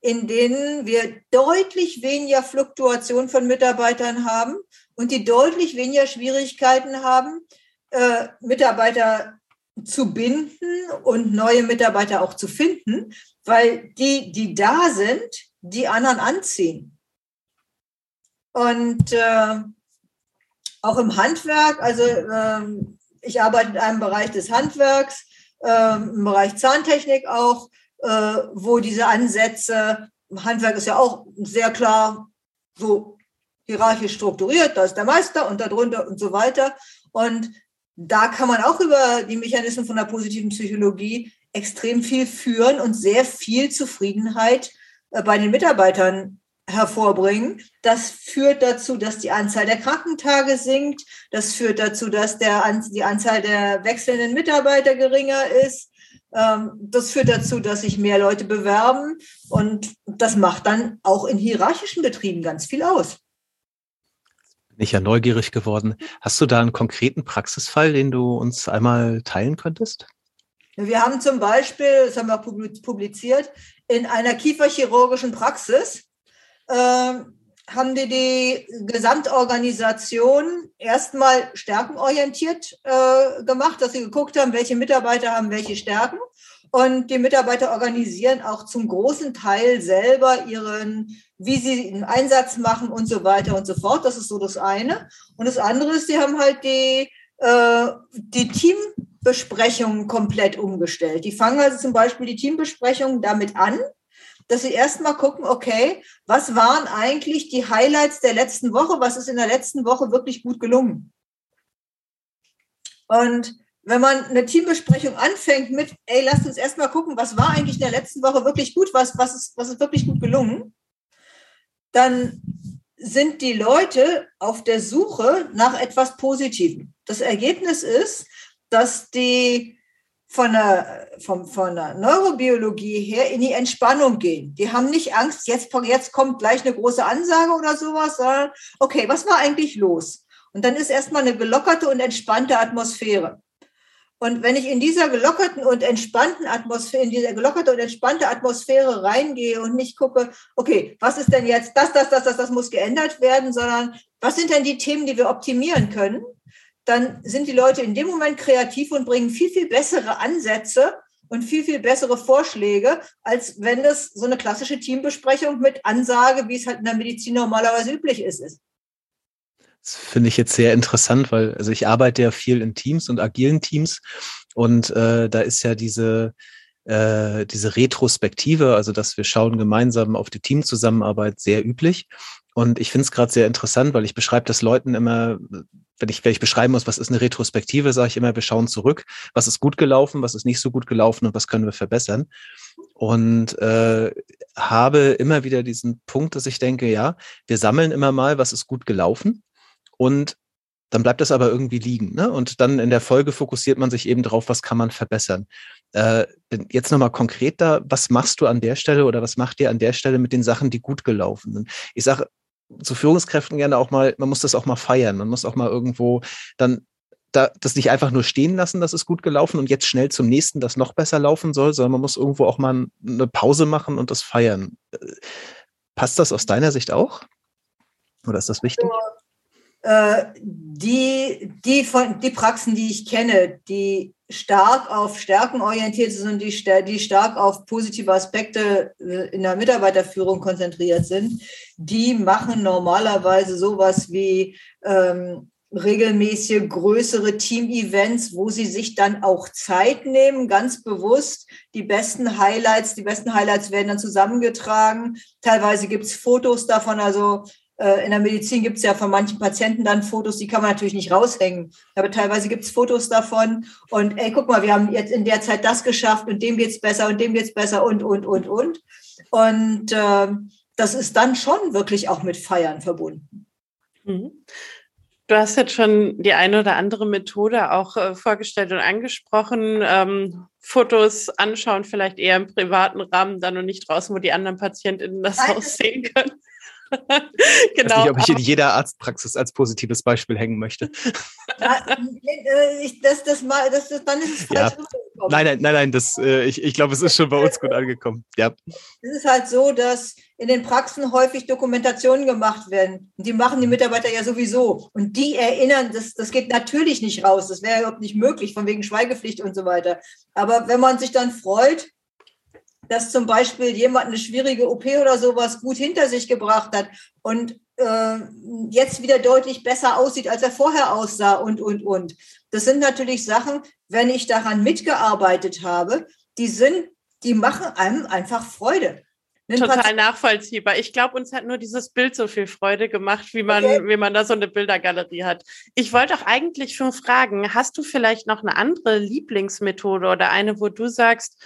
in denen wir deutlich weniger Fluktuation von Mitarbeitern haben und die deutlich weniger Schwierigkeiten haben, äh, Mitarbeiter zu binden und neue Mitarbeiter auch zu finden, weil die, die da sind, die anderen anziehen. Und äh, auch im Handwerk, also äh, ich arbeite in einem Bereich des Handwerks, äh, im Bereich Zahntechnik auch, äh, wo diese Ansätze, Handwerk ist ja auch sehr klar so hierarchisch strukturiert, da ist der Meister und darunter und so weiter. Und da kann man auch über die Mechanismen von der positiven Psychologie extrem viel führen und sehr viel Zufriedenheit äh, bei den Mitarbeitern hervorbringen. Das führt dazu, dass die Anzahl der Krankentage sinkt. Das führt dazu, dass der, die Anzahl der wechselnden Mitarbeiter geringer ist. Ähm, das führt dazu, dass sich mehr Leute bewerben. Und das macht dann auch in hierarchischen Betrieben ganz viel aus. Bin ich ja neugierig geworden. Hast du da einen konkreten Praxisfall, den du uns einmal teilen könntest? Wir haben zum Beispiel, das haben wir auch publiziert, in einer kieferchirurgischen Praxis haben die die Gesamtorganisation erstmal stärkenorientiert äh, gemacht, dass sie geguckt haben, welche Mitarbeiter haben welche Stärken. Und die Mitarbeiter organisieren auch zum großen Teil selber ihren, wie sie einen Einsatz machen und so weiter und so fort. Das ist so das eine. Und das andere ist, sie haben halt die, äh, die Teambesprechungen komplett umgestellt. Die fangen also zum Beispiel die Teambesprechungen damit an, dass sie erstmal gucken, okay, was waren eigentlich die Highlights der letzten Woche? Was ist in der letzten Woche wirklich gut gelungen? Und wenn man eine Teambesprechung anfängt mit, ey, lasst uns erstmal gucken, was war eigentlich in der letzten Woche wirklich gut, was, was, ist, was ist wirklich gut gelungen, dann sind die Leute auf der Suche nach etwas Positivem. Das Ergebnis ist, dass die von der, von, von der Neurobiologie her in die Entspannung gehen. Die haben nicht Angst, jetzt, jetzt kommt gleich eine große Ansage oder sowas, sondern okay, was war eigentlich los? Und dann ist erstmal eine gelockerte und entspannte Atmosphäre. Und wenn ich in dieser gelockerten und entspannten Atmosphäre, in diese gelockerte und entspannte Atmosphäre reingehe und nicht gucke, okay, was ist denn jetzt das, das, das, das, das muss geändert werden, sondern was sind denn die Themen, die wir optimieren können, dann sind die Leute in dem Moment kreativ und bringen viel, viel bessere Ansätze und viel, viel bessere Vorschläge, als wenn das so eine klassische Teambesprechung mit Ansage, wie es halt in der Medizin normalerweise üblich ist, ist. Das finde ich jetzt sehr interessant, weil also ich arbeite ja viel in Teams und agilen Teams und äh, da ist ja diese äh, diese Retrospektive, also dass wir schauen gemeinsam auf die Teamzusammenarbeit sehr üblich. Und ich finde es gerade sehr interessant, weil ich beschreibe das Leuten immer, wenn ich, wenn ich beschreiben muss, was ist eine Retrospektive, sage ich immer, wir schauen zurück, was ist gut gelaufen, was ist nicht so gut gelaufen und was können wir verbessern. Und äh, habe immer wieder diesen Punkt, dass ich denke, ja, wir sammeln immer mal, was ist gut gelaufen und dann bleibt das aber irgendwie liegen. Ne? Und dann in der Folge fokussiert man sich eben drauf, was kann man verbessern. Äh, jetzt nochmal konkret da, was machst du an der Stelle oder was macht ihr an der Stelle mit den Sachen, die gut gelaufen sind? Ich sage zu Führungskräften gerne auch mal, man muss das auch mal feiern. Man muss auch mal irgendwo dann da, das nicht einfach nur stehen lassen, das ist gut gelaufen und jetzt schnell zum nächsten, das noch besser laufen soll, sondern man muss irgendwo auch mal eine Pause machen und das feiern. Äh, passt das aus deiner Sicht auch? Oder ist das wichtig? Äh, die, die, von, die Praxen, die ich kenne, die stark auf Stärken orientiert sind und die, die stark auf positive Aspekte äh, in der Mitarbeiterführung konzentriert sind, die machen normalerweise sowas wie ähm, regelmäßige größere Team-Events, wo sie sich dann auch Zeit nehmen, ganz bewusst. Die besten Highlights, die besten Highlights werden dann zusammengetragen. Teilweise gibt es Fotos davon. Also Äh, in der Medizin gibt es ja von manchen Patienten dann Fotos, die kann man natürlich nicht raushängen. Aber teilweise gibt es Fotos davon und ey, guck mal, wir haben jetzt in der Zeit das geschafft und dem geht's besser und dem geht's besser und, und, und, und. Und äh, das ist dann schon wirklich auch mit Feiern verbunden. Mhm. Du hast jetzt schon die eine oder andere Methode auch äh, vorgestellt und angesprochen. Ähm, Fotos anschauen, vielleicht eher im privaten Rahmen dann und nicht draußen, wo die anderen PatientInnen das Nein, Haus sehen können. Genau. Ich weiß nicht, ob ich in jeder Arztpraxis als positives Beispiel hängen möchte. Ja, äh, das, das, das, das, dann ist es falsch ja. Nein, nein, nein, nein, das, äh, ich, ich glaube, es ist schon bei uns gut angekommen. Ja. Es ist halt so, dass in den Praxen häufig Dokumentationen gemacht werden. Und die machen die Mitarbeiter ja sowieso. Und die erinnern, das, das geht natürlich nicht raus. Das wäre überhaupt nicht möglich, von wegen Schweigepflicht und so weiter. Aber wenn man sich dann freut, dass zum Beispiel jemand eine schwierige OP oder sowas gut hinter sich gebracht hat und äh, jetzt wieder deutlich besser aussieht, als er vorher aussah und, und, und. Das sind natürlich Sachen, wenn ich daran mitgearbeitet habe, die sind, die machen einem einfach Freude. Total nachvollziehbar. Ich glaube, uns hat nur dieses Bild so viel Freude gemacht, wie man, okay. wie man da so eine Bildergalerie hat. Ich wollte auch eigentlich schon fragen, hast du vielleicht noch eine andere Lieblingsmethode oder eine, wo du sagst,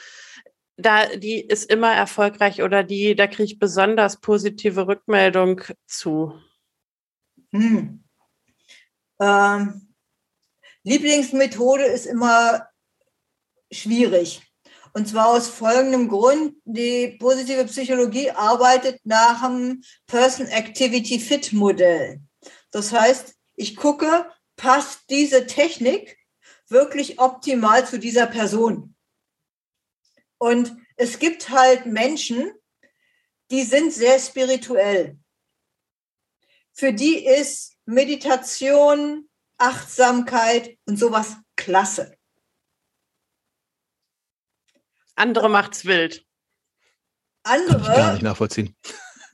da, die ist immer erfolgreich oder die, da kriege ich besonders positive Rückmeldung zu? Hm. Ähm, Lieblingsmethode ist immer schwierig. Und zwar aus folgendem Grund. Die positive Psychologie arbeitet nach dem Person Activity Fit Modell. Das heißt, ich gucke, passt diese Technik wirklich optimal zu dieser Person? Und es gibt halt Menschen, die sind sehr spirituell. Für die ist Meditation, Achtsamkeit und sowas klasse. Andere macht's wild. Andere Kann ich gar nicht nachvollziehen.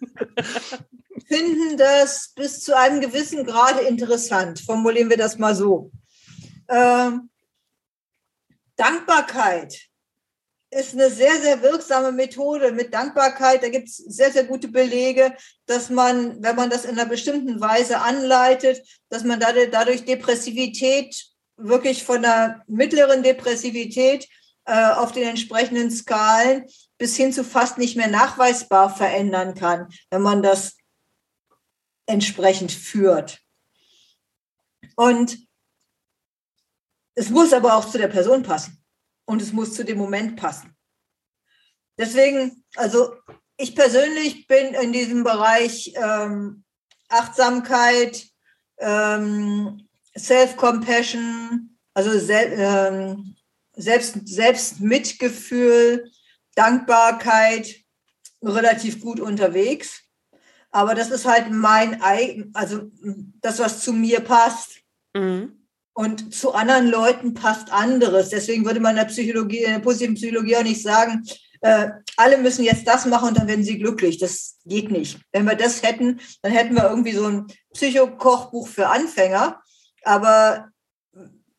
finden das bis zu einem gewissen Grade interessant. Formulieren wir das mal so. Ähm, Dankbarkeit ist eine sehr, sehr wirksame Methode mit Dankbarkeit. Da gibt es sehr, sehr gute Belege, dass man, wenn man das in einer bestimmten Weise anleitet, dass man dadurch Depressivität wirklich von einer mittleren Depressivität äh, auf den entsprechenden Skalen bis hin zu fast nicht mehr nachweisbar verändern kann, wenn man das entsprechend führt. Und es muss aber auch zu der Person passen und es muss zu dem Moment passen. Deswegen, also ich persönlich bin in diesem Bereich ähm, Achtsamkeit, ähm, Self-Compassion, also Sel ähm, Selbst, Selbstmitgefühl, Dankbarkeit relativ gut unterwegs. Aber das ist halt mein, also das, was zu mir passt. Mhm. Und zu anderen Leuten passt anderes. Deswegen würde man in der Psychologie, in der positiven Psychologie auch nicht sagen, äh, alle müssen jetzt das machen und dann werden sie glücklich. Das geht nicht. Wenn wir das hätten, dann hätten wir irgendwie so ein Psychokochbuch für Anfänger. Aber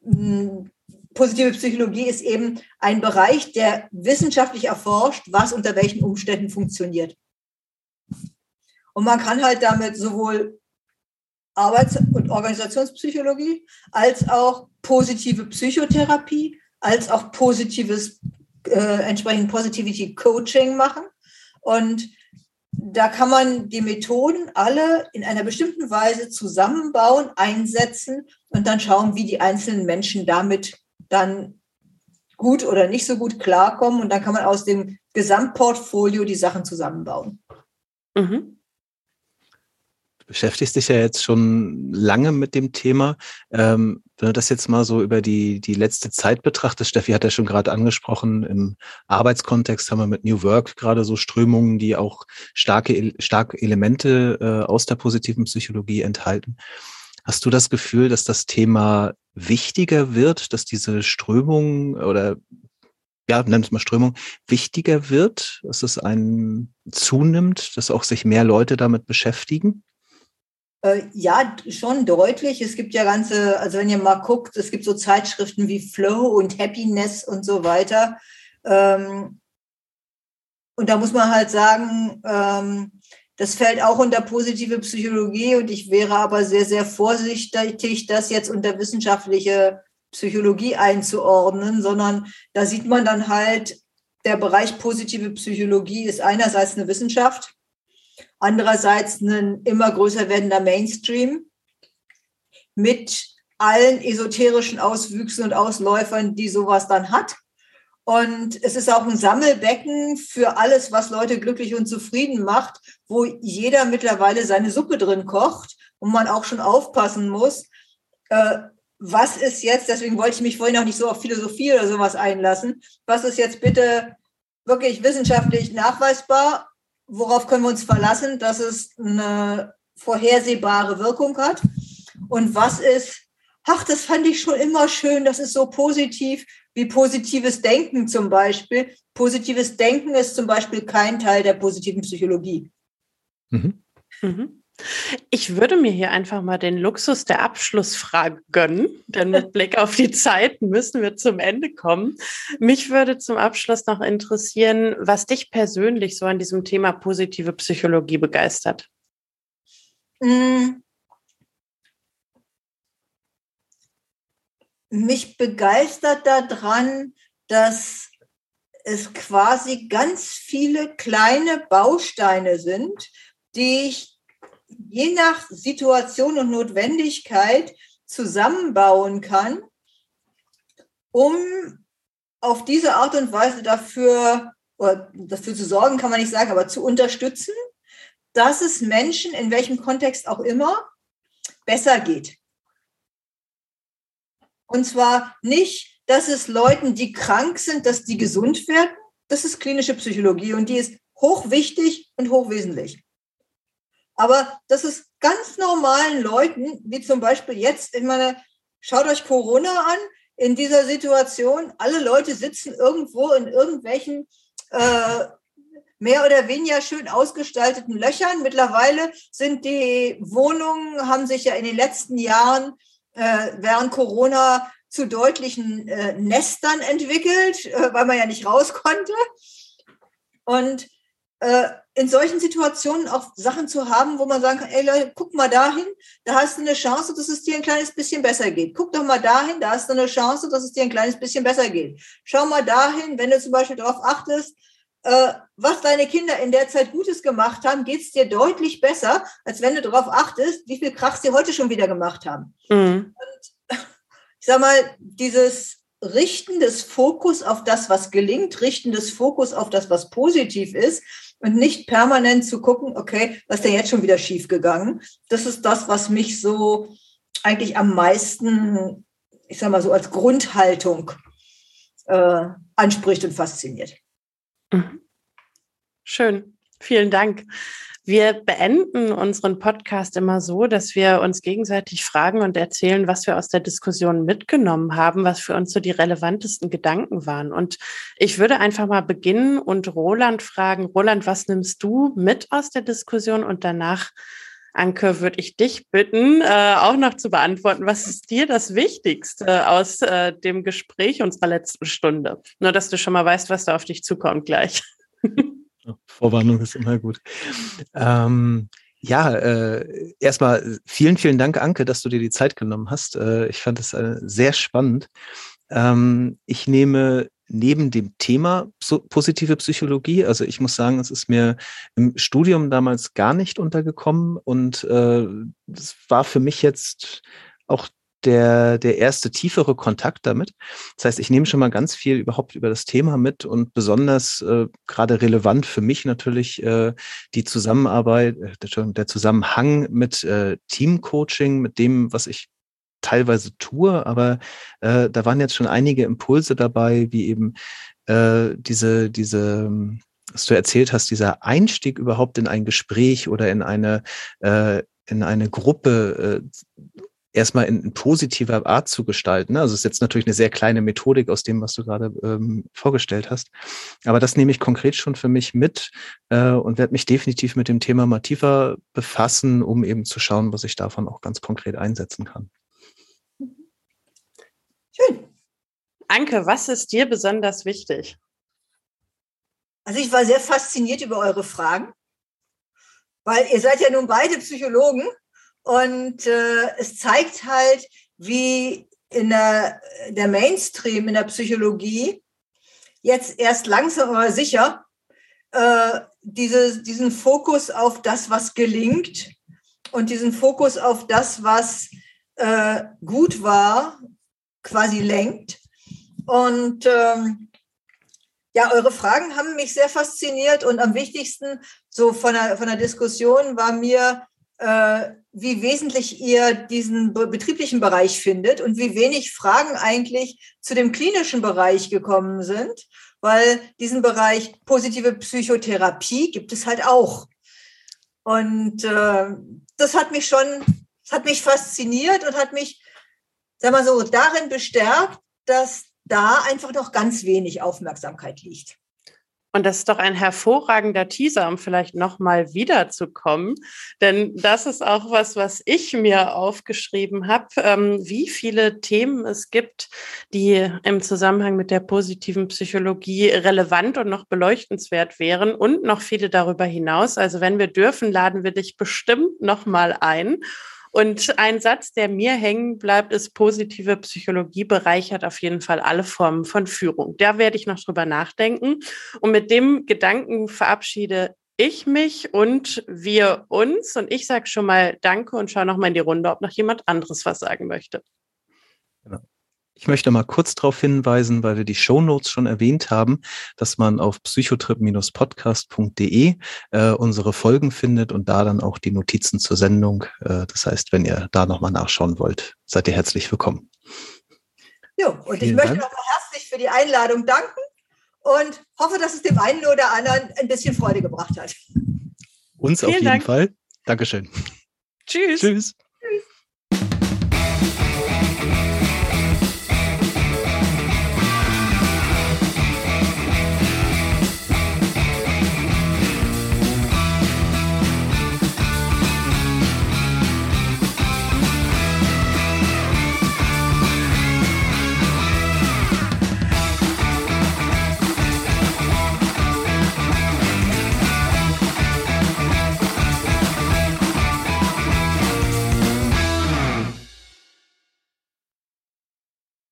mh, mm, positive Psychologie ist eben ein Bereich, der wissenschaftlich erforscht, was unter welchen Umständen funktioniert. Und man kann halt damit sowohl Arbeits- und Organisationspsychologie, als auch positive Psychotherapie, als auch positives, äh, entsprechend Positivity Coaching machen. Und da kann man die Methoden alle in einer bestimmten Weise zusammenbauen, einsetzen und dann schauen, wie die einzelnen Menschen damit dann gut oder nicht so gut klarkommen. Und dann kann man aus dem Gesamtportfolio die Sachen zusammenbauen. Mhm beschäftigst dich ja jetzt schon lange mit dem Thema. Ähm, wenn du das jetzt mal so über die, die letzte Zeit betrachtest, Steffi hat ja schon gerade angesprochen, im Arbeitskontext haben wir mit New Work gerade so Strömungen, die auch starke, starke Elemente äh, aus der positiven Psychologie enthalten. Hast du das Gefühl, dass das Thema wichtiger wird, dass diese Strömung oder ja, nenn es mal Strömung, wichtiger wird, dass es einen zunimmt, dass auch sich mehr Leute damit beschäftigen? Äh, ja, schon deutlich. Es gibt ja ganze, also wenn ihr mal guckt, es gibt so Zeitschriften wie Flow und Happiness und so weiter. Ähm, und da muss man halt sagen, ähm, Das fällt auch unter positive Psychologie und ich wäre aber sehr, sehr vorsichtig, das jetzt unter wissenschaftliche Psychologie einzuordnen, sondern da sieht man dann halt, der Bereich positive Psychologie ist einerseits eine Wissenschaft, andererseits ein immer größer werdender Mainstream mit allen esoterischen Auswüchsen und Ausläufern, die sowas dann hat. Und es ist auch ein Sammelbecken für alles, was Leute glücklich und zufrieden macht, wo jeder mittlerweile seine Suppe drin kocht und man auch schon aufpassen muss, äh, was ist jetzt, deswegen wollte ich mich vorhin auch nicht so auf Philosophie oder sowas einlassen, was ist jetzt bitte wirklich wissenschaftlich nachweisbar, worauf können wir uns verlassen, dass es eine vorhersehbare Wirkung hat und was ist, ach, das fand ich schon immer schön, das ist so positiv, wie positives Denken zum Beispiel. Positives Denken ist zum Beispiel kein Teil der positiven Psychologie. Mhm. Mhm. Ich würde mir hier einfach mal den Luxus der Abschlussfrage gönnen, denn mit Blick auf die Zeit müssen wir zum Ende kommen. Mich würde zum Abschluss noch interessieren, was dich persönlich so an diesem Thema positive Psychologie begeistert. Mm. mich begeistert daran, dass es quasi ganz viele kleine Bausteine sind, die ich je nach Situation und Notwendigkeit zusammenbauen kann, um auf diese Art und Weise dafür, oder dafür zu sorgen, kann man nicht sagen, aber zu unterstützen, dass es Menschen, in welchem Kontext auch immer, besser geht. Und zwar nicht, dass es Leuten, die krank sind, dass die gesund werden. Das ist klinische Psychologie und die ist hochwichtig und hochwesentlich. Aber das ist ganz normalen Leuten, wie zum Beispiel jetzt, ich meine, schaut euch Corona an, in dieser Situation, alle Leute sitzen irgendwo in irgendwelchen äh, mehr oder weniger schön ausgestalteten Löchern. Mittlerweile sind die Wohnungen, haben sich ja in den letzten Jahren äh, während Corona zu deutlichen äh, Nestern entwickelt, äh, weil man ja nicht raus konnte. Und äh, in solchen Situationen auch Sachen zu haben, wo man sagen kann, ey Leute, guck mal dahin, da hast du eine Chance, dass es dir ein kleines bisschen besser geht. Guck doch mal dahin, da hast du eine Chance, dass es dir ein kleines bisschen besser geht. Schau mal dahin, wenn du zum Beispiel darauf achtest, äh, was deine Kinder in der Zeit Gutes gemacht haben, geht es dir deutlich besser, als wenn du darauf achtest, wie viel Krach sie heute schon wieder gemacht haben. Mhm. Und ich sag mal, dieses Richten des Fokus auf das, was gelingt, Richten des Fokus auf das, was positiv ist und nicht permanent zu gucken, okay, was ist denn jetzt schon wieder schiefgegangen? Das ist das, was mich so eigentlich am meisten, ich sag mal so als Grundhaltung äh, anspricht und fasziniert. Mhm. Schön. Vielen Dank. Wir beenden unseren Podcast immer so, dass wir uns gegenseitig fragen und erzählen, was wir aus der Diskussion mitgenommen haben, was für uns so die relevantesten Gedanken waren. Und ich würde einfach mal beginnen und Roland fragen, Roland, was nimmst du mit aus der Diskussion? Und danach, Anke, würde ich dich bitten, äh, auch noch zu beantworten, was ist dir das Wichtigste aus äh, dem Gespräch unserer letzten Stunde? Nur, dass du schon mal weißt, was da auf dich zukommt gleich. Vorwarnung ist immer gut. Ähm, ja, äh, erstmal vielen, vielen Dank, Anke, dass du dir die Zeit genommen hast. Äh, ich fand es äh, sehr spannend. Ähm, ich nehme neben dem Thema positive Psychologie, also ich muss sagen, es ist mir im Studium damals gar nicht untergekommen und äh, es war für mich jetzt auch der, der erste tiefere Kontakt damit. Das heißt, ich nehme schon mal ganz viel überhaupt über das Thema mit und besonders äh, gerade relevant für mich natürlich äh, die Zusammenarbeit, äh, der Zusammenhang mit äh, Teamcoaching, mit dem, was ich teilweise tue, aber äh, da waren jetzt schon einige Impulse dabei, wie eben äh, diese, diese, was du erzählt hast, dieser Einstieg überhaupt in ein Gespräch oder in eine, äh, in eine Gruppe äh, erstmal in, in, positiver Art zu gestalten. Ne? Also es ist jetzt natürlich eine sehr kleine Methodik aus dem, was du gerade ähm, vorgestellt hast. Aber das nehme ich konkret schon für mich mit äh, und werde mich definitiv mit dem Thema mal tiefer befassen, um eben zu schauen, was ich davon auch ganz konkret einsetzen kann. Schön. Anke, was ist dir besonders wichtig? Also ich war sehr fasziniert über eure Fragen. weil ihr seid ja nun beide Psychologen und äh, es zeigt halt, wie in der, der Mainstream in der Psychologie jetzt erst langsam aber sicher äh, diese, diesen Fokus auf das, was gelingt und diesen Fokus auf das, was äh, gut war, quasi lenkt. Und ähm, ja, eure Fragen haben mich sehr fasziniert und am wichtigsten so von der, von der Diskussion war mir, wie wesentlich ihr diesen betrieblichen Bereich findet und wie wenig Fragen eigentlich zu dem klinischen Bereich gekommen sind, weil diesen Bereich positive Psychotherapie gibt es halt auch. Und äh, das hat mich schon, hat mich fasziniert und hat mich, sag mal so, darin bestärkt, dass da einfach noch ganz wenig Aufmerksamkeit liegt. Und das ist doch ein hervorragender Teaser, um vielleicht nochmal wiederzukommen. Denn das ist auch was, was ich mir aufgeschrieben habe, ähm, wie viele Themen es gibt, die im Zusammenhang mit der positiven Psychologie relevant und noch beleuchtenswert wären und noch viele darüber hinaus. Also wenn wir dürfen, laden wir dich bestimmt nochmal ein. Und ein Satz, der mir hängen bleibt, ist, positive Psychologie bereichert auf jeden Fall alle Formen von Führung. Da werde ich noch drüber nachdenken. Und mit dem Gedanken verabschiede ich mich und wir uns. Und ich sage schon mal Danke und schaue noch mal in die Runde, ob noch jemand anderes was sagen möchte. Genau. Ich möchte mal kurz darauf hinweisen, weil wir die Show Notes schon erwähnt haben, dass man auf psychotrip-podcast.de äh, unsere Folgen findet und da dann auch die Notizen zur Sendung. Äh, das heißt, wenn ihr da nochmal nachschauen wollt, seid ihr herzlich willkommen. Ja, und Vielen ich möchte nochmal herzlich für die Einladung danken und hoffe, dass es dem einen oder anderen ein bisschen Freude gebracht hat. Uns Vielen auf jeden Dank. Fall. Dankeschön. Tschüss. Tschüss.